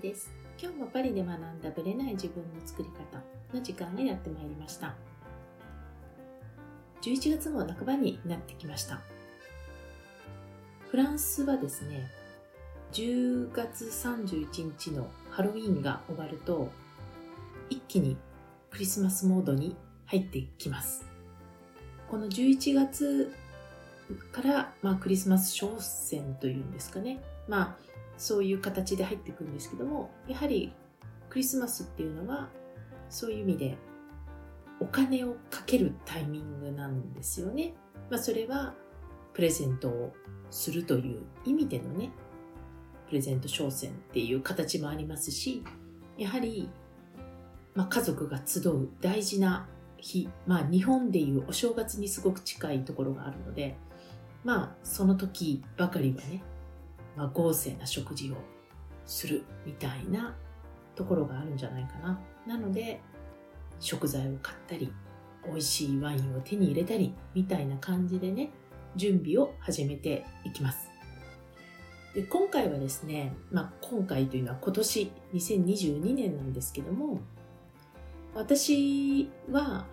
です。今日もパリで学んだブレない自分の作り方の時間がやってまいりました。11月も半ばになってきました。フランスはですね、10月31日のハロウィンが終わると、一気にクリスマスモードに入ってきます。この11月から、まあ、クリスマス商戦というんですかね。まあ、そういう形で入っていくんですけども、やはりクリスマスっていうのは、そういう意味でお金をかけるタイミングなんですよね。まあ、それはプレゼントをするという意味でのね、プレゼント商戦っていう形もありますし、やはり、まあ、家族が集う大事な日、まあ、日本でいうお正月にすごく近いところがあるので、まあ、その時ばかりはね、まあ、豪勢な食事をするみたいなところがあるんじゃないかな。なので、食材を買ったり、美味しいワインを手に入れたり、みたいな感じでね、準備を始めていきます。で今回はですね、まあ、今回というのは今年2022年なんですけども、私は、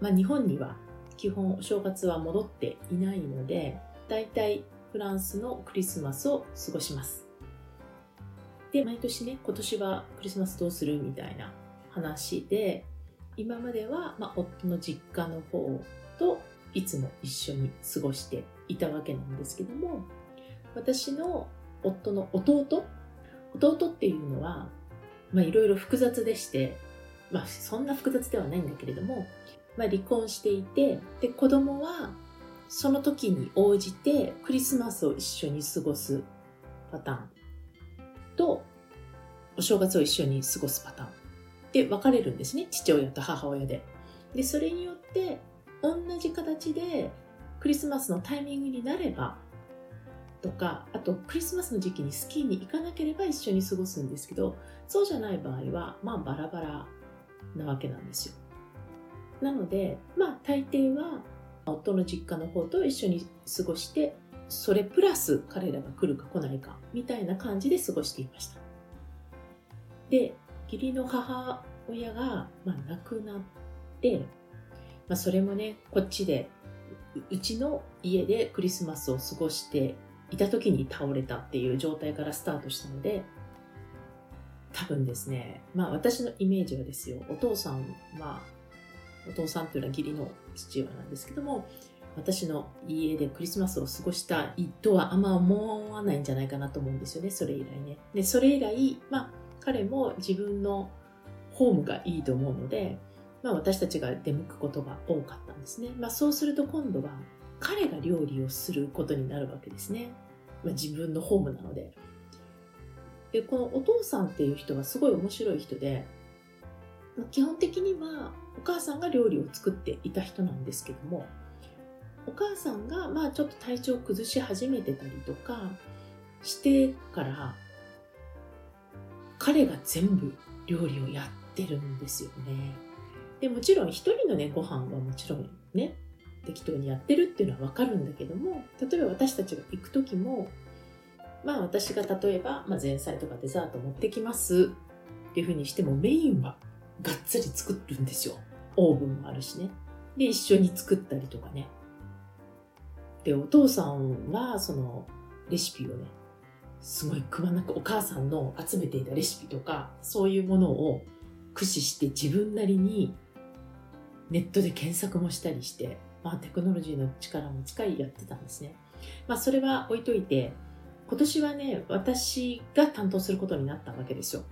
まあ、日本には基本お正月は戻っていないので、だいたいフランスのクリスマスを過ごします。で、毎年ね、今年はクリスマスどうするみたいな話で、今までは、まあ、夫の実家の方といつも一緒に過ごしていたわけなんですけども、私の夫の弟、弟っていうのは、まあ、いろいろ複雑でして、まあ、そんな複雑ではないんだけれども、まあ、離婚していて、で、子供はその時に応じてクリスマスを一緒に過ごすパターンと、お正月を一緒に過ごすパターンで分かれるんですね。父親と母親で。で、それによって、同じ形でクリスマスのタイミングになれば、とか、あとクリスマスの時期にスキーに行かなければ一緒に過ごすんですけど、そうじゃない場合は、まあバラバラなわけなんですよ。なので、まあ大抵は夫の実家の方と一緒に過ごして、それプラス彼らが来るか来ないかみたいな感じで過ごしていました。で、義理の母親が、まあ、亡くなって、まあ、それもね、こっちで、うちの家でクリスマスを過ごしていた時に倒れたっていう状態からスタートしたので、多分ですね、まあ私のイメージはですよ、お父さんは、お父さんというのは義理の父親なんですけども、私の家でクリスマスを過ごしたいとはあんま思わないんじゃないかなと思うんですよね、それ以来ね。で、それ以来、まあ彼も自分のホームがいいと思うので、まあ私たちが出向くことが多かったんですね。まあそうすると今度は彼が料理をすることになるわけですね。まあ、自分のホームなので。で、このお父さんっていう人はすごい面白い人で、基本的にはお母さんが料理を作っていた人なんですけども、お母さんがまあちょっと体調を崩し始めてたりとかしてから、彼が全部料理をやってるんですよね。でもちろん一人のね、ご飯はもちろんね、適当にやってるっていうのはわかるんだけども、例えば私たちが行く時も、まあ私が例えば、まあ、前菜とかデザート持ってきますっていうふうにしてもメインはがっつり作るんですよ。オーブンもあるしね。で、一緒に作ったりとかね。で、お父さんはそのレシピをね、すごいくまなくお母さんの集めていたレシピとか、そういうものを駆使して自分なりにネットで検索もしたりして、まあテクノロジーの力も使いやってたんですね。まあそれは置いといて、今年はね、私が担当することになったわけですよ。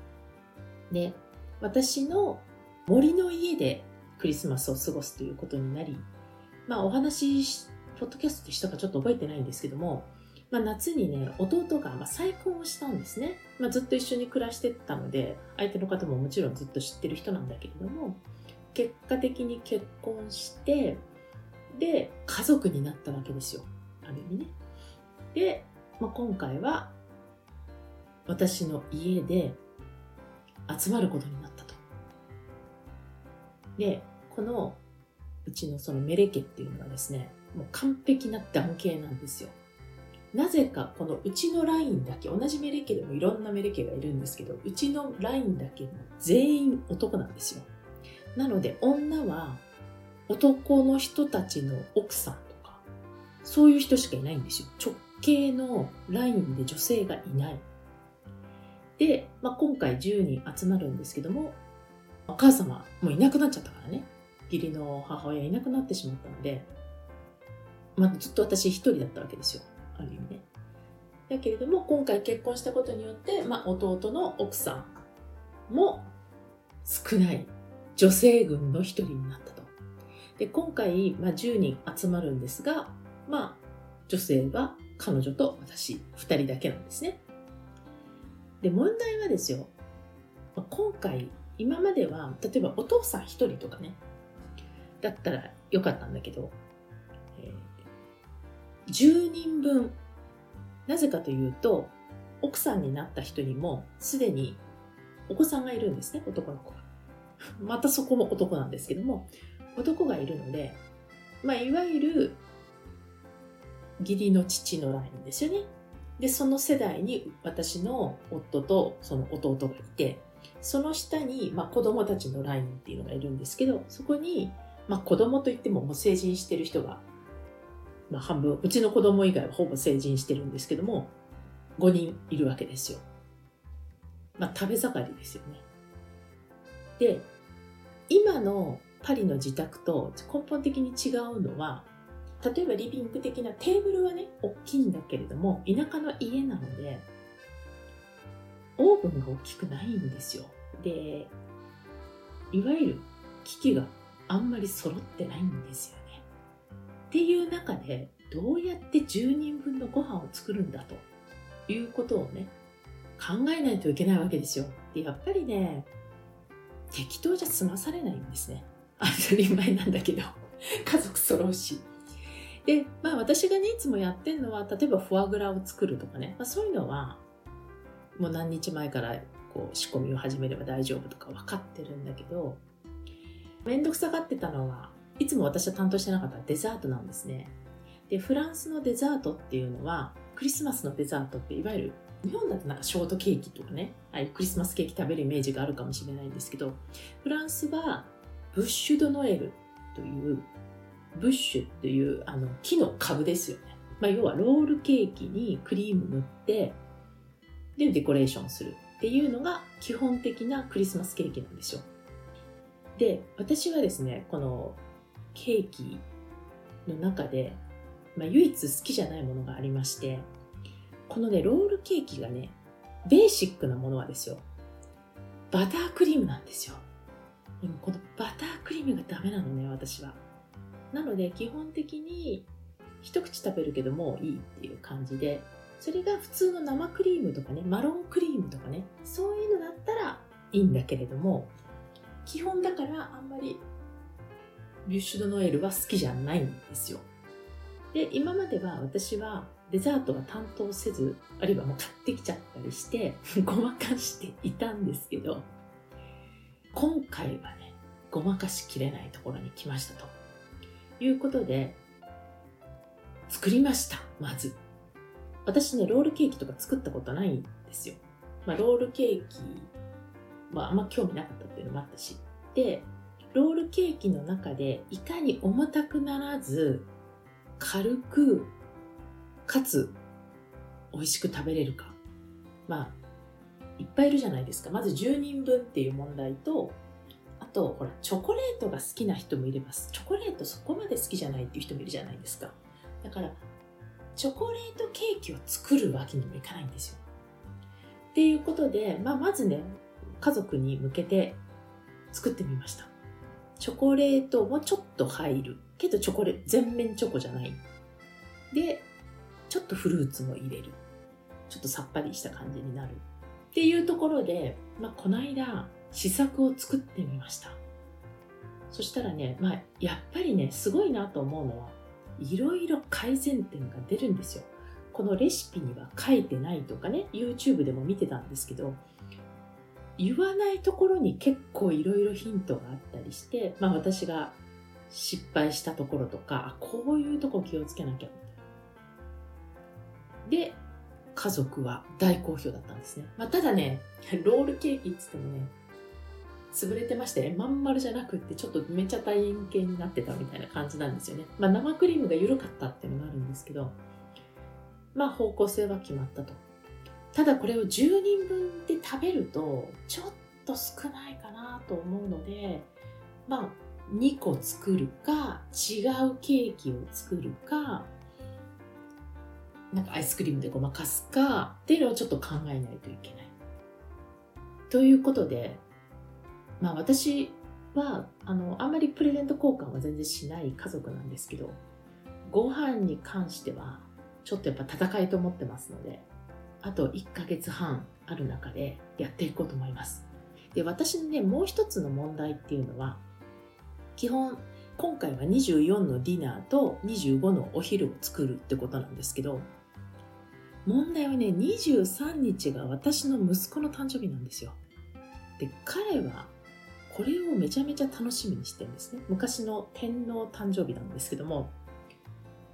で、私の森の家でクリスマスを過ごすということになり、まあお話し、ポッドキャストでしたかちょっと覚えてないんですけども、まあ、夏にね、弟がま再婚をしたんですね。まあ、ずっと一緒に暮らしてたので、相手の方ももちろんずっと知ってる人なんだけれども、結果的に結婚して、で、家族になったわけですよ。ある意味ね。で、まあ、今回は、私の家で集まることになったと。で、この、うちのそのメレ家っていうのはですね、もう完璧な男系なんですよ。なぜかこのうちのラインだけ同じメレ家でもいろんなメレ家がいるんですけどうちのラインだけ全員男なんですよ。なので女は男の人たちの奥さんとかそういう人しかいないんですよ。直系のラインで女性がいない。で、まあ、今回10人集まるんですけどもお母様もういなくなっちゃったからね義理の母親いなくなってしまったので、まあ、ずっと私一人だったわけですよある意味ね。だけれども、今回結婚したことによって、まあ、弟の奥さんも少ない女性軍の一人になったと。で、今回、まあ、10人集まるんですが、まあ、女性は彼女と私、2人だけなんですね。で、問題はですよ、今回、今までは、例えばお父さん1人とかね、だったらよかったんだけど、10人分。なぜかというと、奥さんになった人にもすでにお子さんがいるんですね、男の子が。またそこも男なんですけども、男がいるので、まあ、いわゆる義理の父のラインですよね。で、その世代に私の夫とその弟がいて、その下に、まあ、子供たちのラインっていうのがいるんですけど、そこに、まあ、子供といってももう成人してる人がまあ、半分、うちの子供以外はほぼ成人してるんですけども、5人いるわけですよ。まあ、食べ盛りですよね。で、今のパリの自宅と根本的に違うのは、例えばリビング的なテーブルはね、大きいんだけれども、田舎の家なので、オーブンが大きくないんですよ。で、いわゆる機器があんまり揃ってないんですよねっていう中でどうやって10人分のご飯を作るんだということをね考えないといけないわけですよ。でやっぱりね適当じゃ済まされないんですね。当たり前なんだけど家族揃うし。でまあ私がねいつもやってるのは例えばフォアグラを作るとかね、まあ、そういうのはもう何日前からこう仕込みを始めれば大丈夫とか分かってるんだけど面倒くさがってたのはいつも私は担当してなかったデザートなんですね。で、フランスのデザートっていうのは、クリスマスのデザートっていわゆる日本だとなんかショートケーキとかね、あクリスマスケーキ食べるイメージがあるかもしれないんですけど、フランスはブッシュドノエルという、ブッシュっていうあの木の株ですよね。まあ、要はロールケーキにクリーム塗って、で、デコレーションするっていうのが基本的なクリスマスケーキなんですよ。で、私はですね、このケーキの中で、まあ、唯一好きじゃないものがありましてこのねロールケーキがねベーシックなものはですよバタークリームなんですよでもこのバタークリームがダメなのね私はなので基本的に一口食べるけどもういいっていう感じでそれが普通の生クリームとかねマロンクリームとかねそういうのだったらいいんだけれども基本だからあんまりビュッシュドノエルは好きじゃないんですよ。で、今までは私はデザートは担当せず、あるいはもう買ってきちゃったりして、ごまかしていたんですけど、今回はね、ごまかしきれないところに来ましたと。いうことで、作りました、まず。私ね、ロールケーキとか作ったことないんですよ。まあ、ロールケーキはあんま興味なかったっていうのもあったし。で、ロールケーキの中でいかに重たくならず軽くかつ美味しく食べれるかまあいっぱいいるじゃないですかまず10人分っていう問題とあとほらチョコレートが好きな人もいればチョコレートそこまで好きじゃないっていう人もいるじゃないですかだからチョコレートケーキを作るわけにもいかないんですよっていうことで、まあ、まずね家族に向けて作ってみましたチョコレートもちょっと入る。けどチョコレート、全面チョコじゃない。で、ちょっとフルーツも入れる。ちょっとさっぱりした感じになる。っていうところで、まあ、この間、試作を作ってみました。そしたらね、まあ、やっぱりね、すごいなと思うのは、いろいろ改善点が出るんですよ。このレシピには書いてないとかね、YouTube でも見てたんですけど、言わないところに結構いろいろヒントがあったりして、まあ私が失敗したところとか、こういうとこ気をつけなきゃで、家族は大好評だったんですね。まあ、ただね、ロールケーキっつってもね、潰れてまして、まん丸じゃなくって、ちょっとめちゃ大円形になってたみたいな感じなんですよね。まあ、生クリームが緩かったっていうのもあるんですけど、まあ、方向性は決まったと。ただこれを10人分で食べると、ちょっと少ないかなと思うので、まあ、2個作るか、違うケーキを作るか、なんかアイスクリームでごまかすかっていうのをちょっと考えないといけない。ということで、まあ私はあのあんまりプレゼント交換は全然しない家族なんですけど、ご飯に関してはちょっとやっぱ戦いと思ってますので、あと1ヶ月半ある中でやっていこうと思います。で、私のね、もう一つの問題っていうのは、基本今回は24のディナーと25のお昼を作るってことなんですけど、問題はね、23日が私の息子の誕生日なんですよ。で、彼はこれをめちゃめちゃ楽しみにしてるんですね。昔の天皇誕生日なんですけども。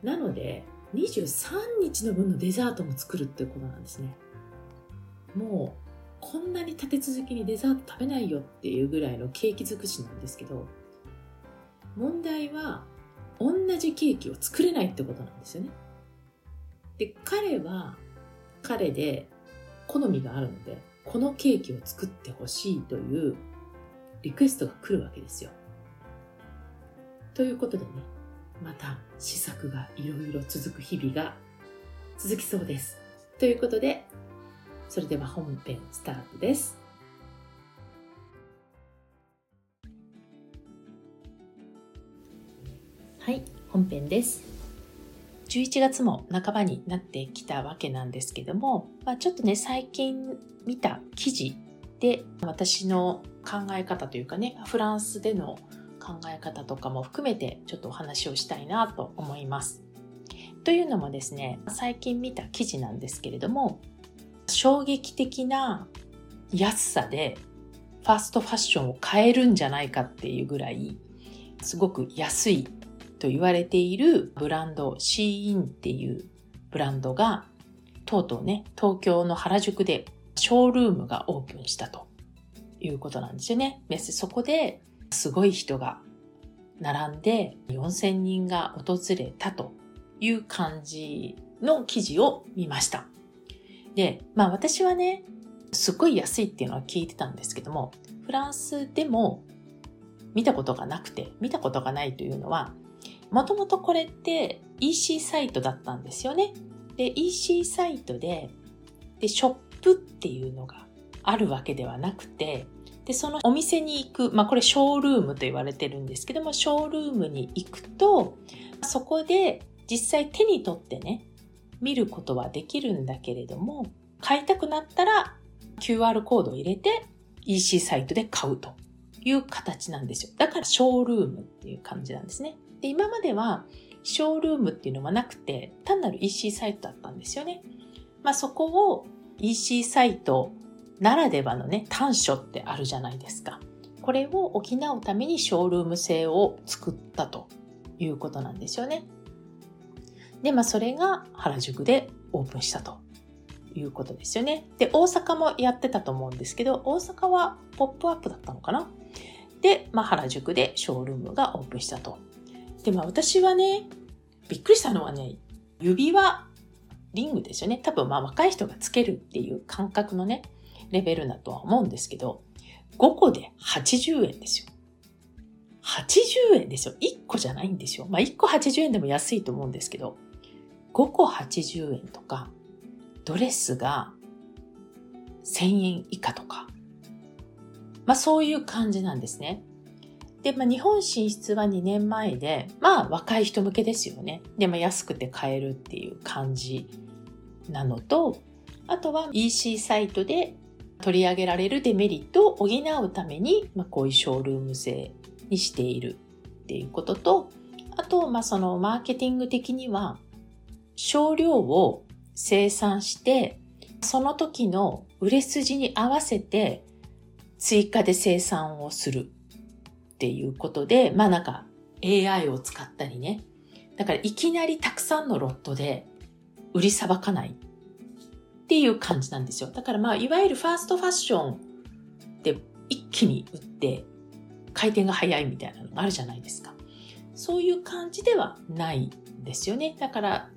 なので、23日の分のデザートも作るっていうことなんですね。もう、こんなに立て続きにデザート食べないよっていうぐらいのケーキ尽くしなんですけど、問題は同じケーキを作れないってことなんですよね。で、彼は彼で好みがあるので、このケーキを作ってほしいというリクエストが来るわけですよ。ということでね、また試作がいろいろ続く日々が続きそうです。ということで、それでは本編スタートです。はい、本編です。11月も半ばになってきたわけなんですけども、まあ、ちょっとね、最近見た記事で私の考え方というかね、フランスでの考え方とかも含めてちょっとお話をしたいなと思います。というのもですね、最近見た記事なんですけれども、衝撃的な安さでファーストファッションを買えるんじゃないかっていうぐらいすごく安いと言われているブランド、シーインっていうブランドが、とうとうね、東京の原宿でショールームがオープンしたということなんですよね。そこですごい人が並んで4000人が訪れたという感じの記事を見ました。で、まあ私はね、すごい安いっていうのは聞いてたんですけども、フランスでも見たことがなくて、見たことがないというのは、もともとこれって EC サイトだったんですよね。で、EC サイトで、で、ショップっていうのがあるわけではなくて、で、そのお店に行く、まあこれショールームと言われてるんですけども、ショールームに行くと、そこで実際手に取ってね、見ることはできるんだけれども、買いたくなったら QR コードを入れて EC サイトで買うという形なんですよ。だからショールームっていう感じなんですね。で、今までは、ショールームっていうのはなくて、単なる EC サイトだったんですよね。まあそこを EC サイトならではのね、短所ってあるじゃないですか。これを補うためにショールーム制を作ったということなんですよね。で、まあそれが原宿でオープンしたということですよね。で、大阪もやってたと思うんですけど、大阪はポップアップだったのかなで、まあ原宿でショールームがオープンしたとで、まあ私はね、びっくりしたのはね、指輪リングですよね。多分まあ若い人がつけるっていう感覚のね、レベルだとは思うんですけど、5個で80円ですよ。80円ですよ。1個じゃないんですよ。まあ1個80円でも安いと思うんですけど、5個80円とか、ドレスが1000円以下とか、まあそういう感じなんですね。で、まあ、日本進出は2年前で、まあ、若い人向けですよね。で、まあ、安くて買えるっていう感じなのと、あとは EC サイトで取り上げられるデメリットを補うために、まあ、こういうショールーム制にしているっていうことと、あと、まあ、そのマーケティング的には、少量を生産して、その時の売れ筋に合わせて追加で生産をするっていうことで、まあなんか AI を使ったりね。だからいきなりたくさんのロットで売りさばかないっていう感じなんですよ。だからまあ、いわゆるファーストファッションで一気に売って回転が早いみたいなのがあるじゃないですか。そういう感じではないんですよね。だから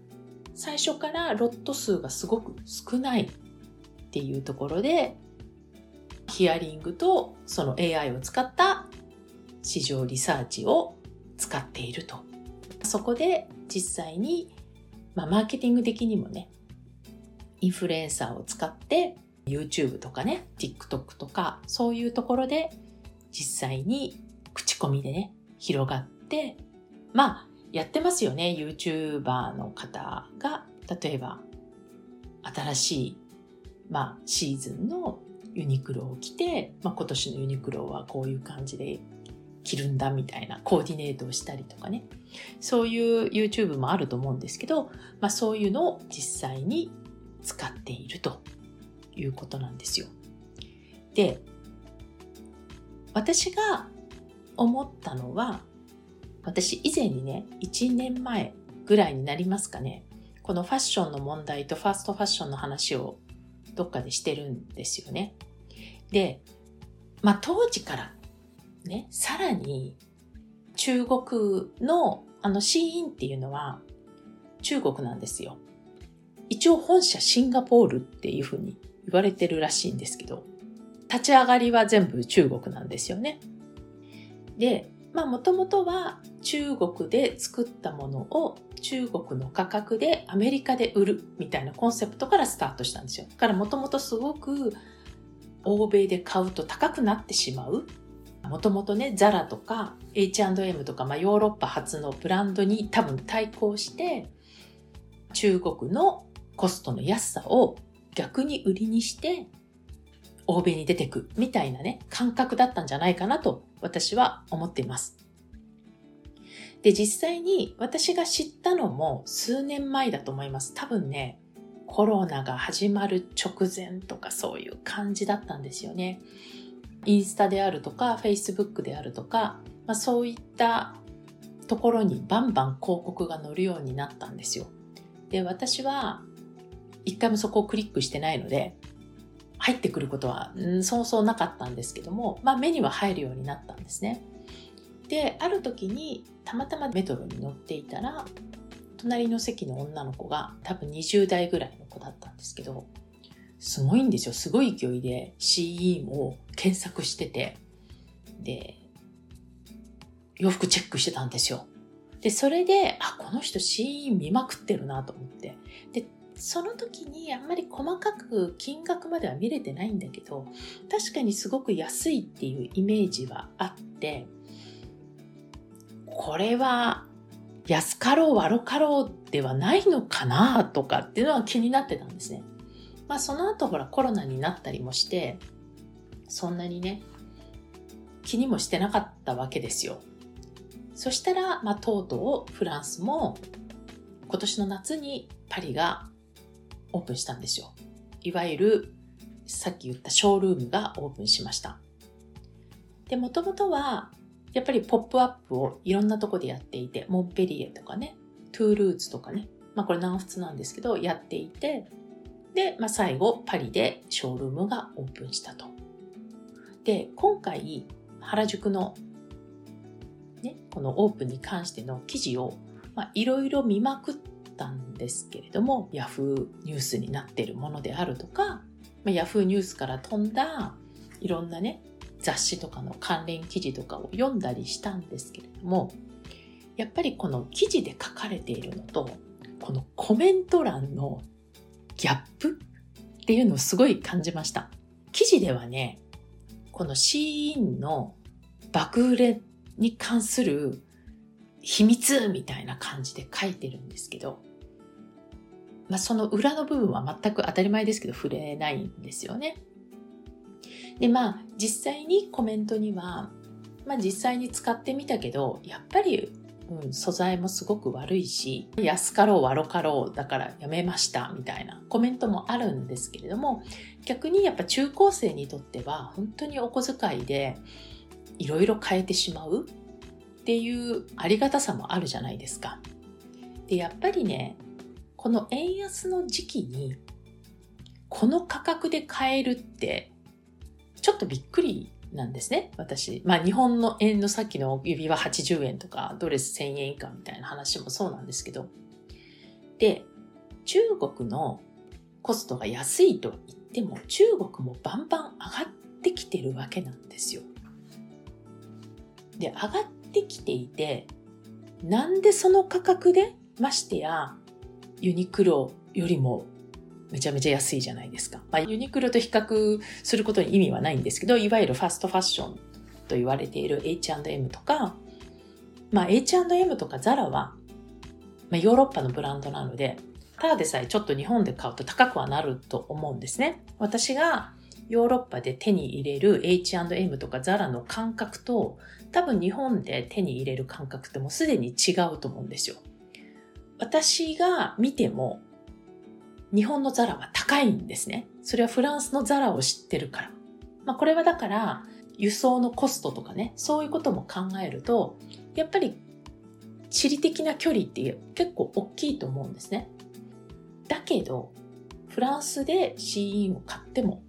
最初からロット数がすごく少ないっていうところでヒアリングとその AI を使った市場リサーチを使っていると。そこで実際に、まあ、マーケティング的にもね、インフルエンサーを使って YouTube とかね、TikTok とかそういうところで実際に口コミでね、広がって、まあ、やってますよね。YouTuber の方が、例えば、新しい、まあ、シーズンのユニクロを着て、まあ、今年のユニクロはこういう感じで着るんだみたいなコーディネートをしたりとかね。そういう YouTube もあると思うんですけど、まあ、そういうのを実際に使っているということなんですよ。で、私が思ったのは、私以前にね、1年前ぐらいになりますかね、このファッションの問題とファーストファッションの話をどっかでしてるんですよね。で、まあ当時からね、さらに中国のあのシーンっていうのは中国なんですよ。一応本社シンガポールっていうふうに言われてるらしいんですけど、立ち上がりは全部中国なんですよね。で、まあもともとは中国で作ったものを中国の価格でアメリカで売るみたいなコンセプトからスタートしたんですよ。だからもともとすごく欧米で買うと高くなってしまう。もともとね、ザラとか H&M とか、まあ、ヨーロッパ発のブランドに多分対抗して中国のコストの安さを逆に売りにして欧米に出てくみたいなね、感覚だったんじゃないかなと私は思っています。で、実際に私が知ったのも数年前だと思います。多分ね、コロナが始まる直前とかそういう感じだったんですよね。インスタであるとか、Facebook であるとか、まあ、そういったところにバンバン広告が載るようになったんですよ。で、私は一回もそこをクリックしてないので、入ってくることは、うん、そうそうなかったんですけども、まあ目には入るようになったんですね。で、ある時にたまたまメトロに乗っていたら、隣の席の女の子が多分20代ぐらいの子だったんですけど、すごいんですよ。すごい勢いで CE も検索してて、で、洋服チェックしてたんですよ。で、それで、あ、この人 CE 見まくってるなと思って。で、その時にあんまり細かく金額までは見れてないんだけど、確かにすごく安いっていうイメージはあって、これは安かろう悪かろうではないのかなとかっていうのは気になってたんですね。まあその後ほらコロナになったりもして、そんなにね、気にもしてなかったわけですよ。そしたら、まあとうとうフランスも今年の夏にパリがオープンしたんですよ。いわゆるさっき言ったショールームがオープンしました。で、もともとはやっぱりポップアップをいろんなとこでやっていて、モンペリエとかね、トゥールーズとかね、まあこれ南仏なんですけど、やっていて、で、まあ最後パリでショールームがオープンしたと。で、今回原宿のね、このオープンに関しての記事をいろいろ見まくったんですけれども、ヤフーニュースになっているものであるとか、まあ、ヤフーニュースから飛んだいろんなね、雑誌とかの関連記事とかを読んだりしたんですけれども、やっぱりこの記事で書かれているのと、このコメント欄のギャップっていうのをすごい感じました。記事ではね、このシーンの爆売れに関する秘密みたいな感じで書いてるんですけど、まあ、その裏の部分は全く当たり前ですけど触れないんですよね。で、まあ、実際にコメントには、まあ、実際に使ってみたけど、やっぱり、うん、素材もすごく悪いし、安かろう悪かろうだからやめましたみたいなコメントもあるんですけれども、逆にやっぱ中高生にとっては本当にお小遣いでいろいろ変えてしまうっていうありがたさもあるじゃないですか。で、やっぱりね、この円安の時期にこの価格で買えるってちょっとびっくりなんですね、私。まあ日本の円のさっきの指輪80円とかドレス1000円以下みたいな話もそうなんですけど。で、中国のコストが安いと言っても中国もバンバン上がってきてるわけなんですよ。で、上がってきていて、なんでその価格でましてやユニクロよりもめちゃめちゃ安いじゃないですか。まあ、ユニクロと比較することに意味はないんですけど、いわゆるファストファッションと言われている H&M とか、まあ、H&M とかザラは、まあ、ヨーロッパのブランドなので、ただでさえちょっと日本で買うと高くはなると思うんですね。私がヨーロッパで手に入れる H&M とかザラの感覚と多分日本で手に入れる感覚ってもうすでに違うと思うんですよ。私が見ても日本のザラは高いんですね。それはフランスのザラを知ってるから。まあこれはだから輸送のコストとかね、そういうことも考えると、やっぱり地理的な距離って結構大きいと思うんですね。だけど、フランスで C を買っても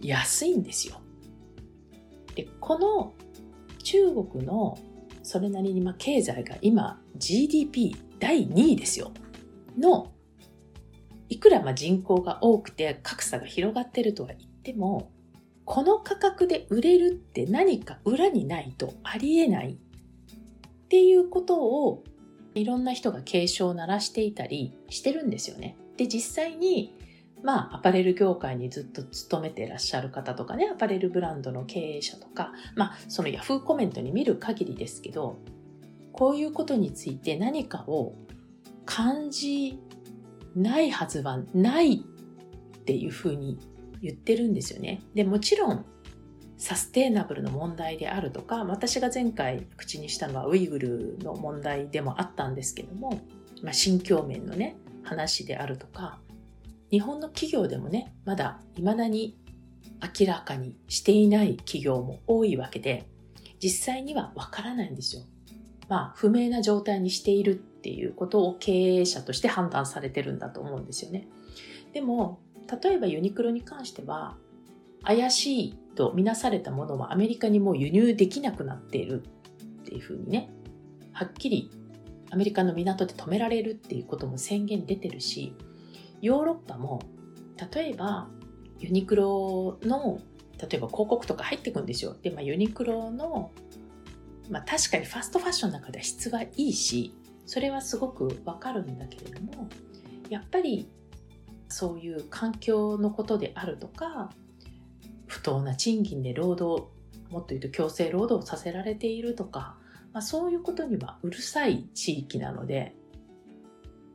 安いんですよ。で、この中国のそれなりにま経済が今 GDP 第2位ですよ。のいくらま人口が多くて格差が広がってるとは言っても、この価格で売れるって何か裏にないとありえないっていうことをいろんな人が警鐘を鳴らしていたりしてるんですよね。で、実際に、まあ、アパレル業界にずっと勤めてらっしゃる方とかね、アパレルブランドの経営者とか、まあ、そのヤフーコメントに見る限りですけど、こういうことについて何かを感じないはずはないっていうふうに言ってるんですよね。で、もちろんサステイナブルの問題であるとか、私が前回口にしたのはウイグルの問題でもあったんですけども、まあ、心境面のね、話であるとか、日本の企業でもね、まだ未だに明らかにしていない企業も多いわけで、実際にはわからないんですよ。まあ、不明な状態にしているっていうことを経営者として判断されてるんだと思うんですよね。でも、例えばユニクロに関しては、怪しいとみなされたものはアメリカにもう輸入できなくなっているっていうふうにね、はっきりアメリカの港で止められるっていうことも宣言出てるし、ヨーロッパも例えばユニクロの例えば広告とか入ってくんですよ。で、まあ、ユニクロのまあ、確かにファストファッションの中では質はいいしそれはすごくわかるんだけれどもやっぱりそういう環境のことであるとか不当な賃金で労働もっと言うと強制労働させられているとか、まあ、そういうことにはうるさい地域なので、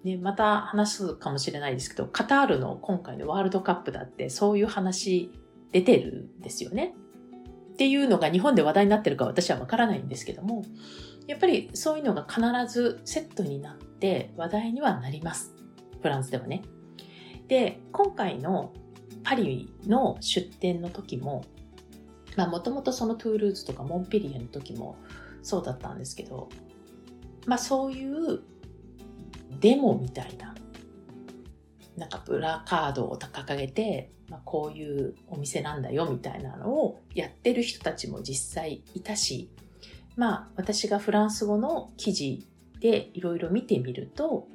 ね、また話すかもしれないですけどカタールの今回のワールドカップだってそういう話出てるんですよね。っていうのが日本で話題になってるか私はわからないんですけども、やっぱりそういうのが必ずセットになって話題にはなります。フランスではね。で、今回のパリの出店の時も、まあもともとそのトゥールーズとかモンペリエの時もそうだったんですけど、まあそういうデモみたいななんかプラカードを掲げて、まあ、こういうお店なんだよみたいなのをやってる人たちも実際いたし、まあ私がフランス語の記事でいろいろ見てみると、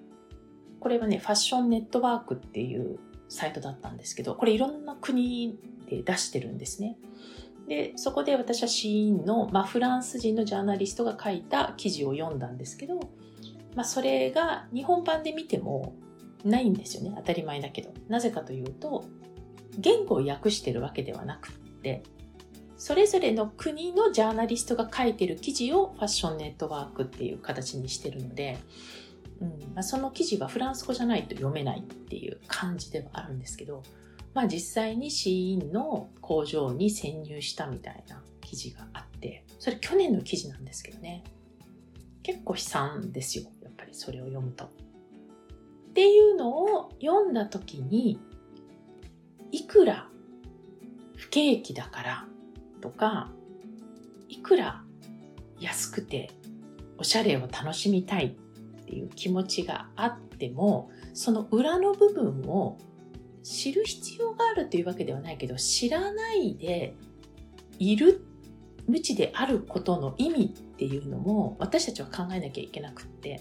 これはね、ファッションネットワークっていうサイトだったんですけど、これいろんな国で出してるんですね。で、そこで私はシーンの、まあ、フランス人のジャーナリストが書いた記事を読んだんですけど、まあ、それが日本版で見てもないんですよね。当たり前だけど。なぜかというと、言語を訳してるわけではなくって、それぞれの国のジャーナリストが書いてる記事をファッションネットワークっていう形にしてるので、うんまあ、その記事はフランス語じゃないと読めないっていう感じではあるんですけど、まあ、実際にシーンの工場に潜入したみたいな記事があってそれ去年の記事なんですけどね結構悲惨ですよやっぱりそれを読むと。っていうのを読んだ時に、いくら不景気だからとか、いくら安くておしゃれを楽しみたいっていう気持ちがあってもその裏の部分を知る必要があるというわけではないけど知らないでいる無知であることの意味っていうのも私たちは考えなきゃいけなくって。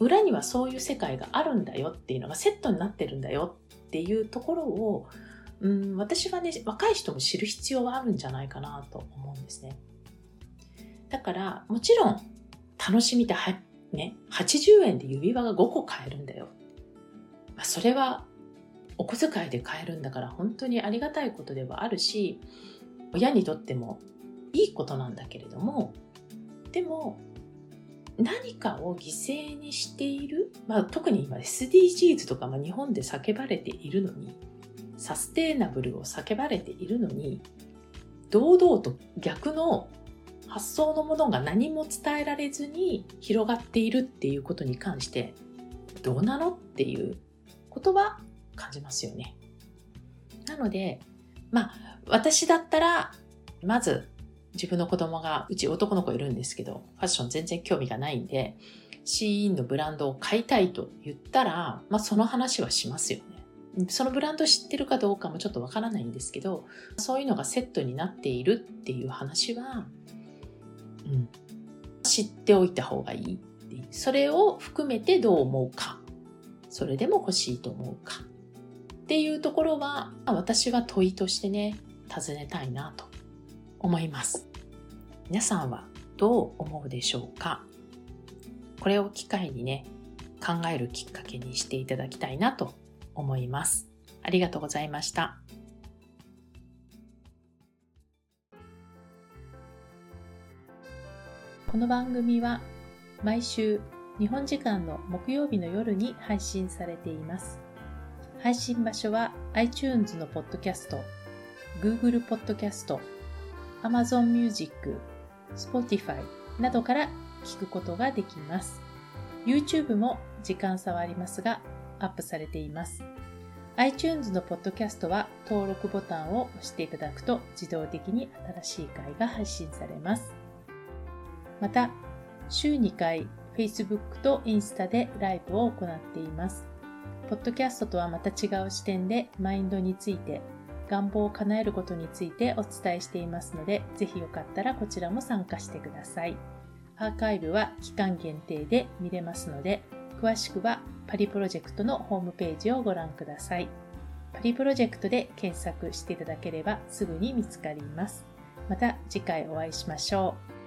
裏にはそういう世界があるんだよっていうのがセットになってるんだよっていうところを、うん、私はね若い人も知る必要はあるんじゃないかなと思うんですね。だからもちろん楽しみたは、ね、80円で指輪が5個買えるんだよ、まあ、それはお小遣いで買えるんだから本当にありがたいことではあるし親にとってもいいことなんだけれどもでも何かを犠牲にしている、まあ、特に今 SDGs とか、まあ、日本で叫ばれているのにサステイナブルを叫ばれているのに堂々と逆の発想のものが何も伝えられずに広がっているっていうことに関してどうなのっていうことは感じますよね。なのでまあ私だったらまず自分の子供が、うち男の子いるんですけど、ファッション全然興味がないんで、シーンのブランドを買いたいと言ったら、まあその話はしますよね。そのブランド知ってるかどうかもちょっとわからないんですけど、そういうのがセットになっているっていう話は、うん、知っておいた方がいいい。それを含めてどう思うか。それでも欲しいと思うか。っていうところは、私は問いとしてね、尋ねたいなと思います。皆さんはどう思うでしょうか？これを機会にね、考えるきっかけにしていただきたいなと思います。ありがとうございました。この番組は毎週日本時間の木曜日の夜に配信されています。配信場所は iTunes のポッドキャスト、Google ポッドキャスト、Amazon Music、Spotify などから聞くことができます。YouTube も時間差はありますが、アップされています。iTunes のポッドキャストは登録ボタンを押していただくと自動的に新しい回が配信されます。また、週2回 Facebook とインスタでライブを行っています。ポッドキャストとはまた違う視点でマインドについて願望を叶えることについてお伝えしていますので、ぜひよかったらこちらも参加してください。アーカイブは期間限定で見れますので、詳しくはパリプロジェクトのホームページをご覧ください。パリプロジェクトで検索していただければすぐに見つかります。また次回お会いしましょう。